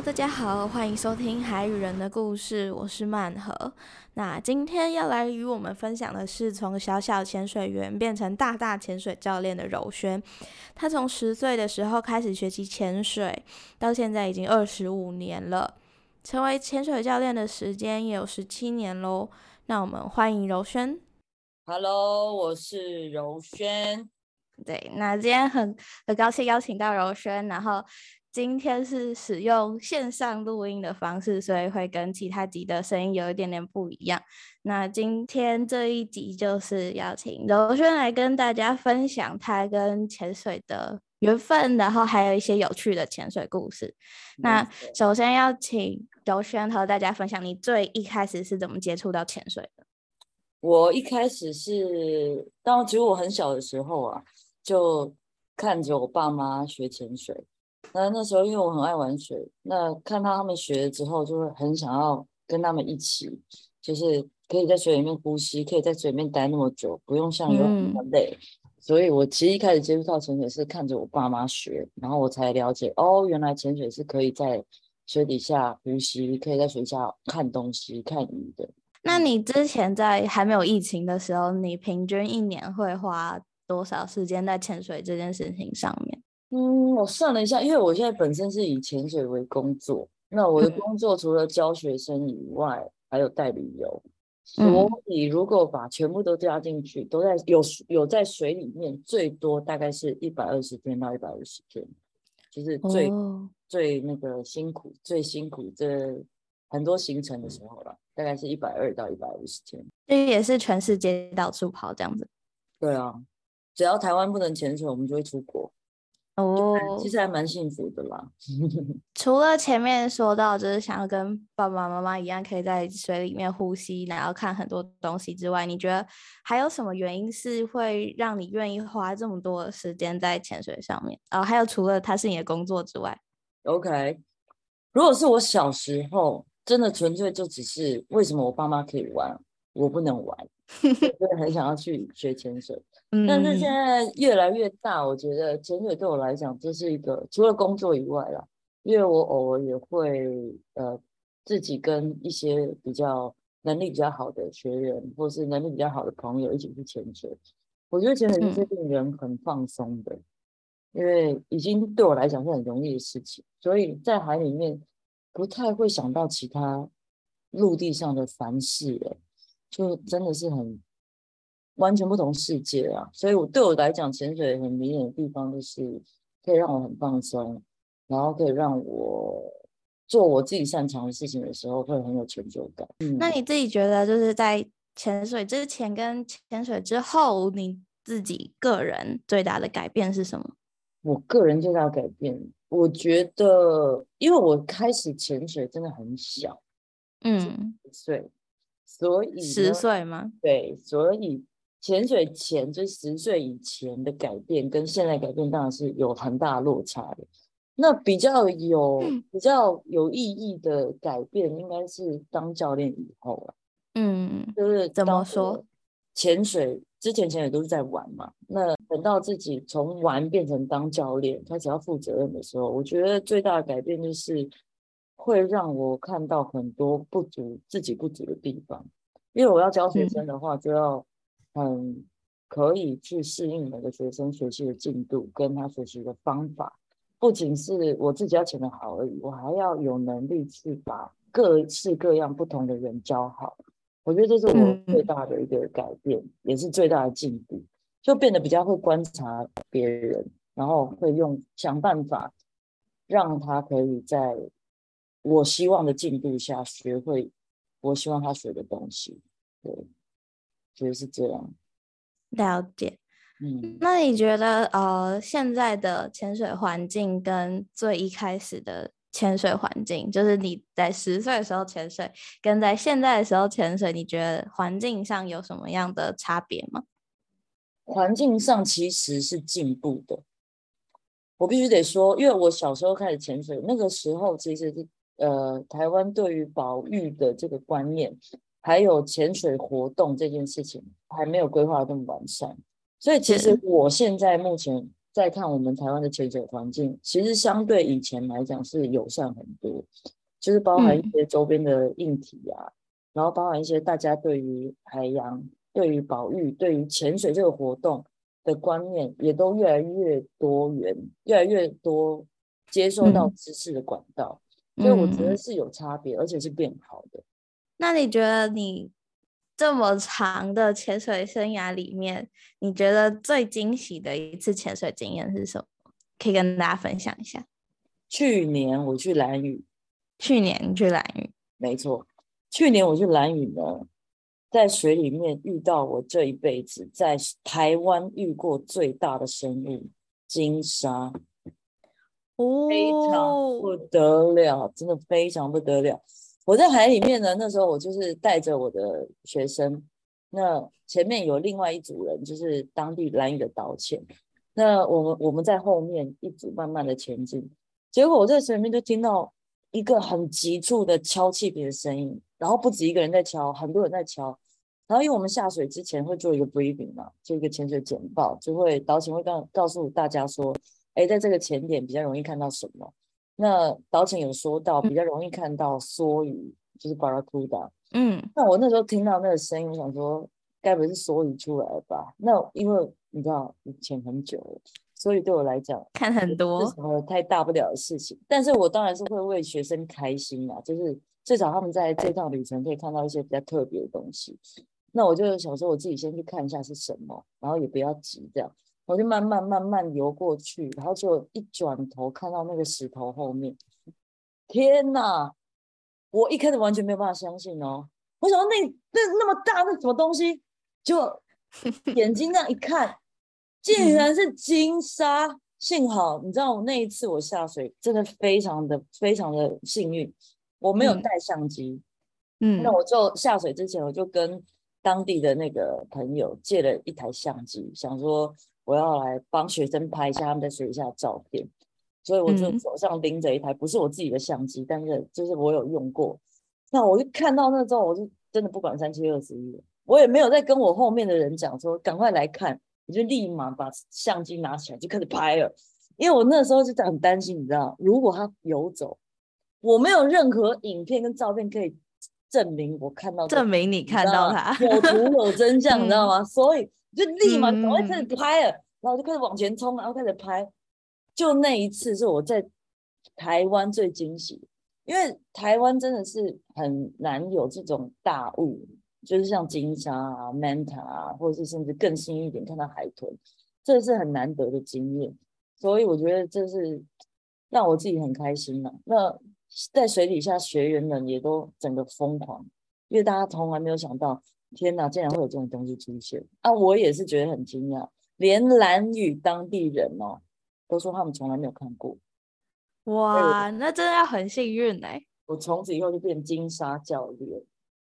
Hello，大家好，欢迎收听海与人的故事，我是曼和。那今天要来与我们分享的是从小小潜水员变成大大潜水教练的柔轩。他从十岁的时候开始学习潜水，到现在已经二十五年了，成为潜水教练的时间也有十七年喽。那我们欢迎柔轩。Hello，我是柔轩。对，那今天很很高兴邀请到柔轩，然后。今天是使用线上录音的方式，所以会跟其他集的声音有一点点不一样。那今天这一集就是要请柔轩来跟大家分享他跟潜水的缘分，然后还有一些有趣的潜水故事。那首先要请柔轩和大家分享你最一开始是怎么接触到潜水的。我一开始是，当其实我很小的时候啊，就看着我爸妈学潜水。那那时候，因为我很爱玩水，那看到他们学了之后，就会很想要跟他们一起，就是可以在水里面呼吸，可以在水里面待那么久，不用像游泳那么累。所以我其实一开始接触到潜水是看着我爸妈学，然后我才了解，哦，原来潜水是可以在水底下呼吸，可以在水下看东西、看鱼的。那你之前在还没有疫情的时候，你平均一年会花多少时间在潜水这件事情上面？嗯，我算了一下，因为我现在本身是以潜水为工作，那我的工作除了教学生以外，还有带旅游，所以如果把全部都加进去，都在有有在水里面，最多大概是一百二十天到一百五十天，就是最最那个辛苦、最辛苦这很多行程的时候了，大概是一百二到一百五十天，这也是全世界到处跑这样子。对啊，只要台湾不能潜水，我们就会出国。哦，其实还蛮幸福的啦。除了前面说到，就是想要跟爸爸妈妈一样，可以在水里面呼吸，然后看很多东西之外，你觉得还有什么原因是会让你愿意花这么多时间在潜水上面？哦，还有除了它是你的工作之外，OK。如果是我小时候，真的纯粹就只是为什么我爸妈可以玩，我不能玩。真的 很想要去学潜水，但是现在越来越大，我觉得潜水对我来讲，这是一个除了工作以外啦，因为我偶尔也会呃自己跟一些比较能力比较好的学员，或是能力比较好的朋友一起去潜水。我觉得潜水是令人很放松的，因为已经对我来讲是很容易的事情，所以在海里面不太会想到其他陆地上的凡事了。就真的是很完全不同世界啊！所以，我对我来讲，潜水很迷人的地方就是可以让我很放松，然后可以让我做我自己擅长的事情的时候，会很有成就感。那你自己觉得，就是在潜水之前跟潜水之后，你自己个人最大的改变是什么？我个人最大的改变，我觉得，因为我开始潜水真的很小，嗯，岁。所以十岁吗？对，所以潜水前就十岁以前的改变，跟现在改变当然是有很大落差的。那比较有比较有意义的改变，应该是当教练以后了。嗯，就是怎么说？潜水之前潜水都是在玩嘛，那等到自己从玩变成当教练，开始要负责任的时候，我觉得最大的改变就是。会让我看到很多不足自己不足的地方，因为我要教学生的话，就要很可以去适应每个学生学习的进度跟他学习的方法，不仅是我自己要潜的好而已，我还要有能力去把各式各样不同的人教好。我觉得这是我最大的一个改变，也是最大的进步，就变得比较会观察别人，然后会用想办法让他可以在。我希望的进度下学会，我希望他学的东西，对，觉得是这样。了解，嗯，那你觉得呃，现在的潜水环境跟最一开始的潜水环境，就是你在十岁的时候潜水，跟在现在的时候潜水，你觉得环境上有什么样的差别吗？环境上其实是进步的，我必须得说，因为我小时候开始潜水，那个时候其实是。呃，台湾对于保育的这个观念，还有潜水活动这件事情，还没有规划这么完善。所以，其实我现在目前在看我们台湾的潜水环境，其实相对以前来讲是友善很多，就是包含一些周边的硬体啊，然后包含一些大家对于海洋、对于保育、对于潜水这个活动的观念，也都越来越多元，越来越多接受到知识的管道，所以我觉得是有差别，而且是变好的。那你觉得你？这么长的潜水生涯里面，你觉得最惊喜的一次潜水经验是什么？可以跟大家分享一下。去年我去蓝屿。去年去蓝屿，没错。去年我去蓝屿呢，在水里面遇到我这一辈子在台湾遇过最大的生物——金鲨，非常不得了，真的非常不得了。我在海里面呢，那时候我就是带着我的学生，那前面有另外一组人，就是当地蓝屿的导潜，那我们我们在后面一组慢慢的前进，结果我在水里面就听到一个很急促的敲气瓶的声音，然后不止一个人在敲，很多人在敲，然后因为我们下水之前会做一个 briefing 嘛，做一个潜水简报，就会导潜会告告诉大家说，哎，在这个前点比较容易看到什么。那导潜有说到比较容易看到梭鱼，就是 barracuda。嗯，那我那时候听到那个声音，我想说，该不是梭鱼出来了吧？那因为你知道以前很久了，所以对我来讲看很多是什么太大不了的事情。但是我当然是会为学生开心嘛，就是至少他们在这趟旅程可以看到一些比较特别的东西。那我就想说，我自己先去看一下是什么，然后也不要急这样。我就慢慢慢慢游过去，然后就一转头看到那个石头后面，天哪！我一开始完全没有办法相信哦，我想那那那么大那什么东西，就 眼睛那样一看，竟然是金沙。幸好你知道，我那一次我下水真的非常的非常的幸运，我没有带相机。嗯，那我就下水之前，我就跟当地的那个朋友借了一台相机，想说。我要来帮学生拍一下他们在水下的照片，所以我就手上拎着一台不是我自己的相机，但是就是我有用过。那我就看到那之后，我就真的不管三七二十一，我也没有再跟我后面的人讲说赶快来看，我就立马把相机拿起来就开始拍了。因为我那时候就很担心，你知道，如果他游走，我没有任何影片跟照片可以证明我看到，证明你看到他有图有真相，你知道吗？所以。就立马赶快开始拍了，然后就开始往前冲，然后开始拍。就那一次是我在台湾最惊喜，因为台湾真的是很难有这种大雾，就是像金沙啊、manta 啊，或者是甚至更新一点看到海豚，这是很难得的经验。所以我觉得这是让我自己很开心嘛。那在水底下学员们也都整个疯狂，因为大家从来没有想到。天哪，竟然会有这种东西出现啊！我也是觉得很惊讶，连蓝屿当地人哦，都说他们从来没有看过。哇，那真的要很幸运哎！我从此以后就变金沙教练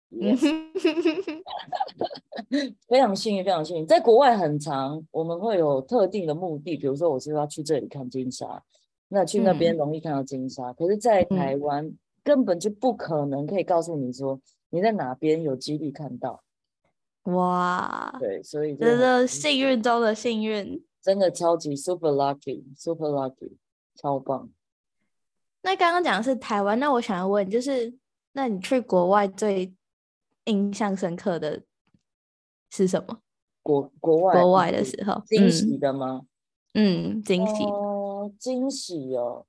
非常幸运，非常幸运。在国外很长，我们会有特定的目的，比如说我是要去这里看金沙，那去那边容易看到金沙。可是，在台湾根本就不可能可以告诉你说你在哪边有几率看到。哇，对，所以真的幸运中的幸运，真的超级 super lucky，super lucky，超棒。那刚刚讲的是台湾，那我想要问，就是那你去国外最印象深刻的是什么？国国外国外的时候，惊喜的吗？嗯，惊喜哦，惊喜哦。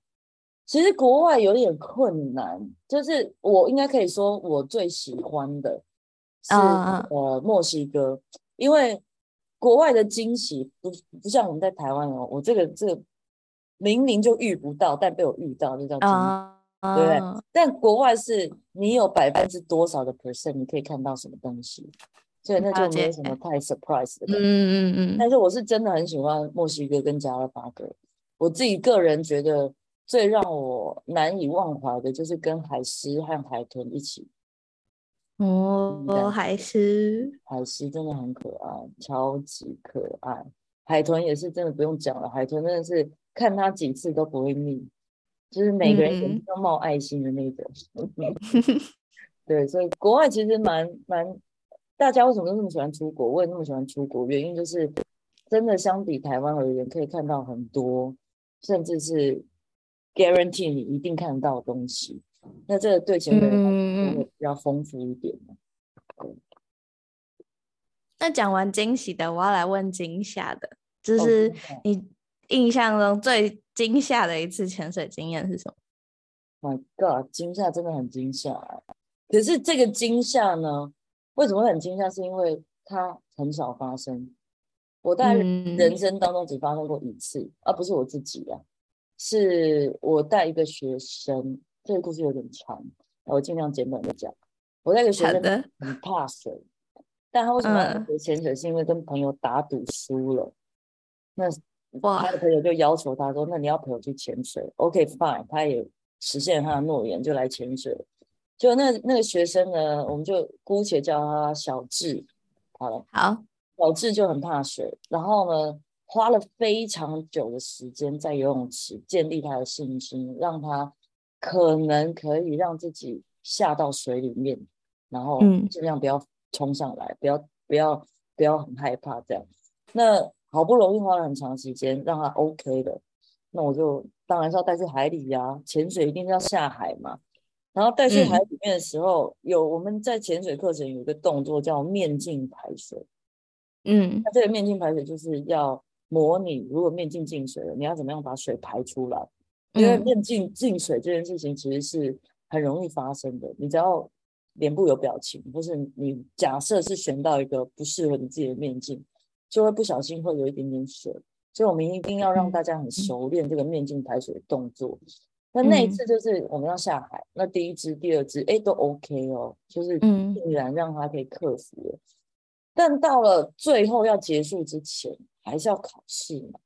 其实国外有点困难，就是我应该可以说我最喜欢的。是呃墨西哥，因为国外的惊喜不不像我们在台湾哦，我这个这个明明就遇不到，但被我遇到，就叫惊喜，对不对？但国外是你有百分之多少的 percent 你可以看到什么东西，所以那就没有什么太 surprise 的。嗯嗯嗯。但是我是真的很喜欢墨西哥跟加勒巴哥，我自己个人觉得最让我难以忘怀的就是跟海狮和海豚一起。哦，海狮，海狮真的很可爱，超级可爱。海豚也是真的不用讲了，海豚真的是看它几次都不会腻，就是每个人眼睛都冒爱心的那种。对，所以国外其实蛮蛮，大家为什么都那么喜欢出国？我也那么喜欢出国，原因就是真的相比台湾而言，可以看到很多，甚至是 guarantee 你一定看得到的东西。那这个对潜水会比较丰富一点那讲完惊喜的，我要来问惊吓的，就是你印象中最惊吓的一次潜水经验是什么？My God，惊吓真的很惊吓。可是这个惊吓呢，为什么会很惊吓？是因为它很少发生。我在人生当中只发生过一次，而不是我自己啊，是我带一个学生。这个故事有点长，我尽量简短的讲。我带一个学生很怕水。但他为什么要学潜水？是因为跟朋友打赌输了，那他的朋友就要求他说：“那你要陪我去潜水。”OK，fine，他也实现他的诺言，就来潜水。就那那个学生呢，我们就姑且叫他小智。好了，好，小智就很怕水，然后呢，花了非常久的时间在游泳池建立他的信心，让他可能可以让自己下到水里面，然后尽量不要。冲上来，不要不要不要很害怕这样。那好不容易花了很长时间让他 OK 的，那我就当然是要带去海里呀。潜水一定是要下海嘛。然后带去海里面的时候，有我们在潜水课程有一个动作叫面镜排水。嗯，那这个面镜排水就是要模拟，如果面镜进水了，你要怎么样把水排出来？因为面镜进水这件事情其实是很容易发生的，你只要。脸部有表情，或是你假设是选到一个不适合你自己的面镜，就会不小心会有一点点水，所以我们一定要让大家很熟练这个面镜排水的动作。那那一次就是我们要下海，那第一支、第二支，哎，都 OK 哦，就是竟然让他可以克服了。但到了最后要结束之前，还是要考试嘛。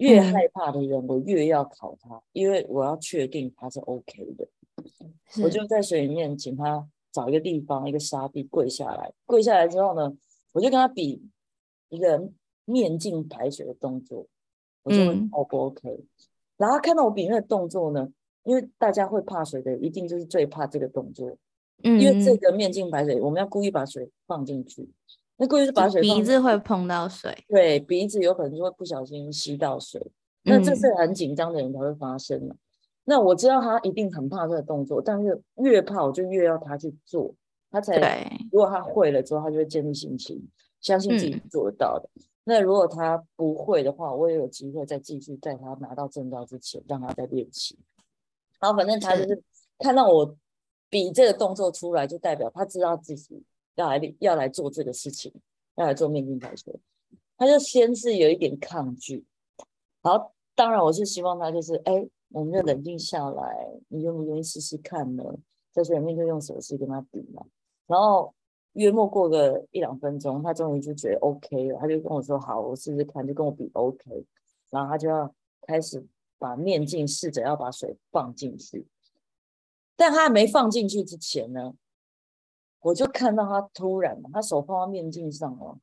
越害怕的人，我越要考他，因为我要确定他是 OK 的。我就在水里面请他。找一个地方，一个沙地，跪下来。跪下来之后呢，我就跟他比一个面镜排水的动作，我就问 O 不 OK？然后看到我比那个动作呢，因为大家会怕水的，一定就是最怕这个动作。嗯，因为这个面镜排水，我们要故意把水放进去，那故意是把水鼻子会碰到水，对，鼻子有可能就会不小心吸到水。那这是很紧张的人才会发生的。那我知道他一定很怕这个动作，但是越怕我就越要他去做，他才如果他会了之后，他就会建立信心，相信自己做得到的。那如果他不会的话，我也有机会再继续在他拿到证照之前让他再练习。然后反正他就是看到我比这个动作出来，就代表他知道自己要来要来做这个事情，要来做面镜排水，他就先是有一点抗拒。然后当然我是希望他就是哎。我们就冷静下来，你愿不愿意试试看呢？在水里面就用手势跟他比嘛。然后约莫过个一两分钟，他终于就觉得 OK 了，他就跟我说：“好，我试试看。”就跟我比 OK。然后他就要开始把面镜试着要把水放进去。但他还没放进去之前呢，我就看到他突然，他手放到面镜上哦。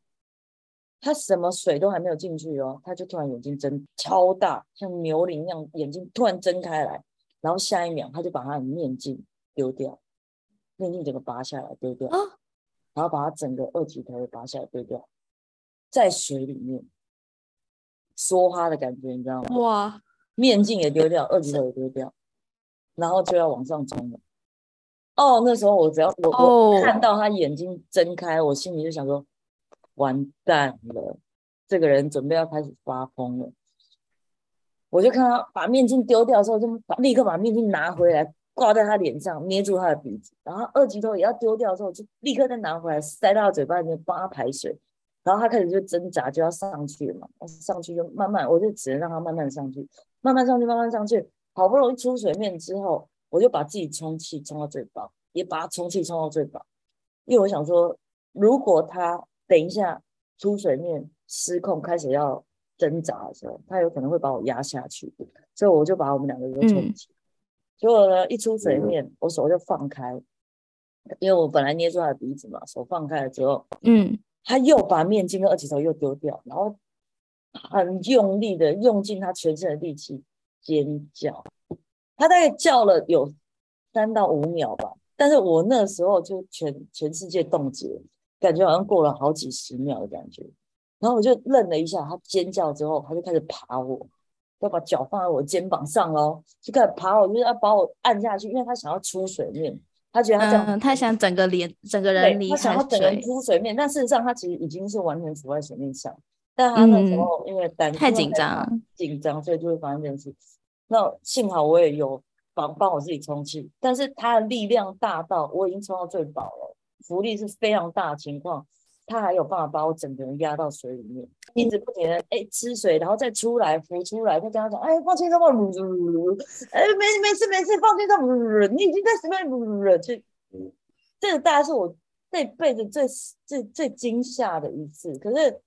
他什么水都还没有进去哦，他就突然眼睛睁超大，像牛铃一样，眼睛突然睁开来，然后下一秒他就把他的面镜丢掉，面镜整个拔下来丢掉，然后把他整个二级头也拔下来丢掉，在水里面梭哈的感觉，你知道吗？哇！面镜也丢掉，二级头也丢掉，然后就要往上冲了。哦，那时候我只要我我看到他眼睛睁开，我心里就想说。完蛋了，这个人准备要开始发疯了。我就看他把面镜丢掉之后，就把立刻把面镜拿回来挂在他脸上，捏住他的鼻子。然后二级头也要丢掉之后，就立刻再拿回来塞到他嘴巴里面帮他排水。然后他开始就挣扎，就要上去了嘛。上去就慢慢，我就只能让他慢慢上去，慢慢上去，慢慢上去。好不容易出水面之后，我就把自己充气充到最饱，也把他充气充到最饱，因为我想说，如果他。等一下，出水面失控，开始要挣扎的时候，他有可能会把我压下去，所以我就把我们两个都冲起。结果呢，一出水面，我手就放开，因为我本来捏住他的鼻子嘛，手放开了之后，嗯，他又把面巾跟二级头又丢掉，然后很用力的用尽他全身的力气尖叫，他大概叫了有三到五秒吧，但是我那时候就全全世界冻结。感觉好像过了好几十秒的感觉，然后我就愣了一下，他尖叫之后，他就开始爬我，要把脚放在我肩膀上喽，就开始爬我，就是要把我按下去，因为他想要出水面，他觉得他这样，他想整个脸整个人离开水，他想要整个人出水面，但事实上他其实已经是完全浮在水面上，但他那时候因为胆太紧张，紧张，所以就会发生这件事。那幸好我也有帮帮我自己充气，但是它的力量大到我已经充到最饱了，浮力是非常大的情况。它还有办法把我整个人压到水里面，一直不停的哎吃水，然后再出来浮出来。再跟他讲，哎放轻松，哎没没事没事，放轻松，你已经在水面了。这这个大概是我这辈子最最最惊吓的一次。可是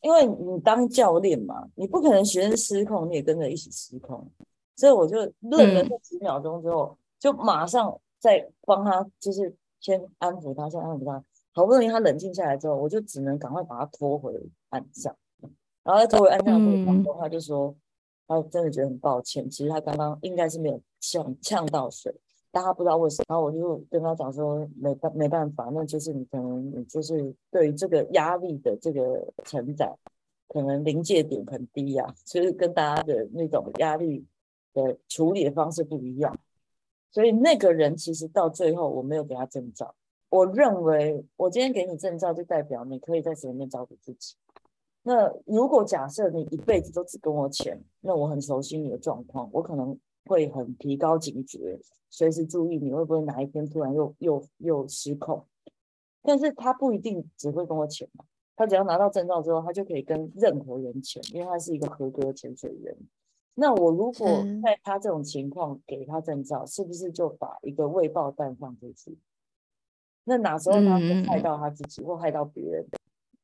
因为你当教练嘛，你不可能学生失控你也跟着一起失控，所以我就愣了这几秒钟之后，就马上再帮他，就是先安抚他，先安抚他。好不容易他冷静下来之后，我就只能赶快把他拖回岸上。然后在拖回岸上的过程中，他就说他真的觉得很抱歉，其实他刚刚应该是没有呛呛到水，但他不知道为什么。然后我就跟他讲说没办没办法，那就是你可能你就是对于这个压力的这个承载，可能临界点很低呀，就是跟大家的那种压力的处理的方式不一样。所以那个人其实到最后我没有给他证照。我认为，我今天给你证照，就代表你可以在水里面照顾自己。那如果假设你一辈子都只跟我潜，那我很熟悉你的状况，我可能会很提高警觉，随时注意你会不会哪一天突然又又又失控。但是他不一定只会跟我潜嘛，他只要拿到证照之后，他就可以跟任何人潜，因为他是一个合格潜水员。那我如果在他这种情况给他证照，是不是就把一个未爆弹放出去？那哪时候他会害到他自己或害到别人，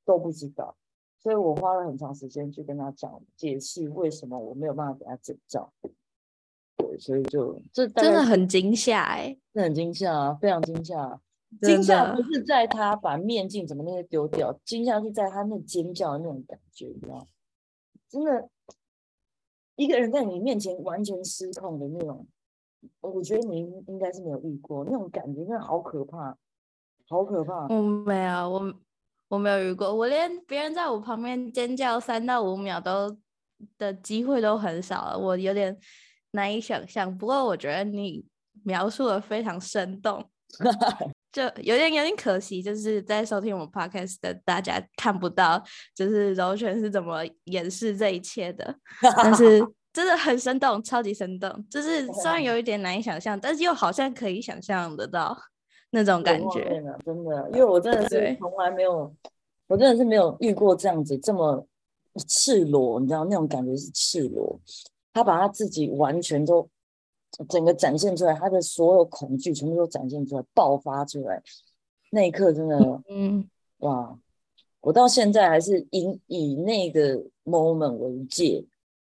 都不知道。所以我花了很长时间去跟他讲解释为什么我没有办法给他证照。对，所以就这真的很惊吓哎，这很惊吓啊，非常惊吓。惊吓不是在他把面镜怎么那些丢掉，惊吓是在他那尖叫的那种感觉，你知道真的，一个人在你面前完全失控的那种，我觉得你应该是没有遇过那种感觉，真的好可怕。好可怕！我没有，我我没有遇过，我连别人在我旁边尖叫三到五秒都的机会都很少了，我有点难以想象。不过我觉得你描述的非常生动，就有点有点可惜，就是在收听我们 podcast 的大家看不到，就是柔泉是怎么掩饰这一切的，但是 真的很生动，超级生动，就是虽然有一点难以想象，但是又好像可以想象得到。那种感觉，真的，因为我真的。是从来没有，我真的是没有遇过这样子这么赤裸，你知道那种感觉是赤裸，他把他自己完全都整个展现出来，他的所有恐惧全部都展现出来，爆发出来，那一刻真的，嗯，哇，我到现在还是以以那个 moment 为界，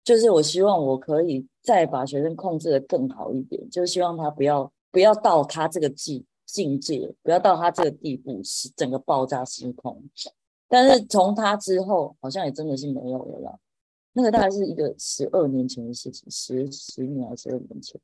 就是我希望我可以再把学生控制的更好一点，就是希望他不要不要到他这个境。境界不要到他这个地步，是整个爆炸失控。但是从他之后，好像也真的是没有了啦。那个大概是一个十二年前的事情，十十年还是十二年前。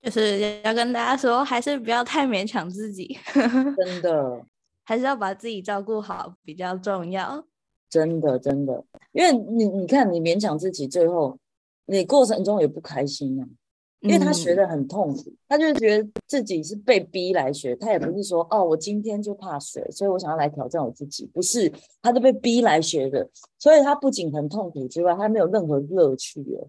就是要跟大家说，还是不要太勉强自己，真的，还是要把自己照顾好比较重要。真的，真的，因为你你看，你勉强自己，最后你过程中也不开心啊。因为他学的很痛苦，他就觉得自己是被逼来学，他也不是说哦，我今天就怕水，所以我想要来挑战我自己，不是，他是被逼来学的，所以他不仅很痛苦之外，他没有任何乐趣哦。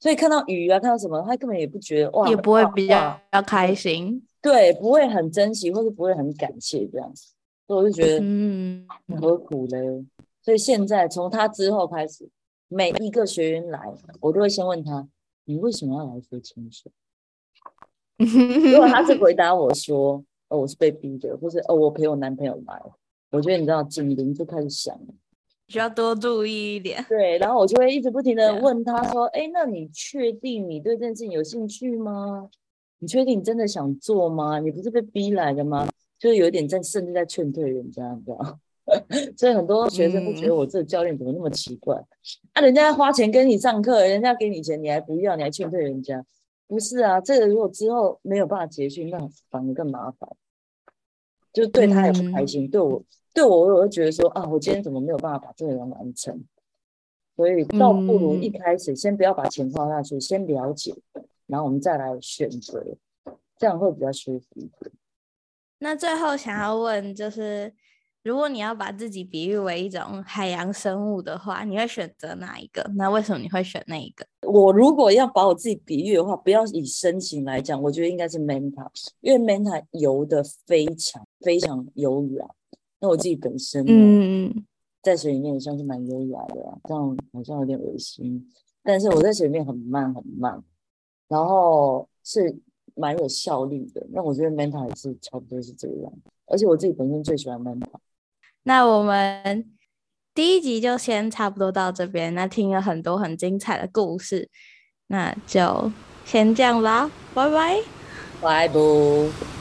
所以看到鱼啊，看到什么，他根本也不觉得哇，也不会比较要开心，对，不会很珍惜，或者不会很感谢这样子，所以我就觉得嗯，何苦嘞？所以现在从他之后开始，每一个学员来，我都会先问他。你为什么要来学潜水？如果他是回答我说：“哦，我是被逼的，或是哦，我陪我男朋友来。”我觉得你知道，警铃就开始响了，需要多注意一点。对，然后我就会一直不停的问他说：“哎，那你确定你对这件事情有兴趣吗？你确定你真的想做吗？你不是被逼来的吗？”就是有点在，甚至在劝退人家，你知道。所以很多学生都觉得我这个教练怎么那么奇怪？啊，人家花钱跟你上课，人家给你钱，你还不要，你还劝退人家？不是啊，这个如果之后没有办法结训，那反而更麻烦，就对他也不开心，对我对我我会觉得说啊，我今天怎么没有办法把这个人完成？所以倒不如一开始先不要把钱花下去，先了解，然后我们再来选择，这样会比较舒服一点。那最后想要问就是。如果你要把自己比喻为一种海洋生物的话，你会选择哪一个？那为什么你会选那一个？我如果要把我自己比喻的话，不要以身形来讲，我觉得应该是 manta，因为 manta 游的非常非常优雅。那我自己本身，嗯，在水里面也算是蛮优雅的，这样好像有点恶心。但是我在水里面很慢很慢，然后是蛮有效率的。那我觉得 manta 也是差不多是这个样子，而且我自己本身最喜欢 manta。那我们第一集就先差不多到这边。那听了很多很精彩的故事，那就先这样啦，拜拜，拜拜。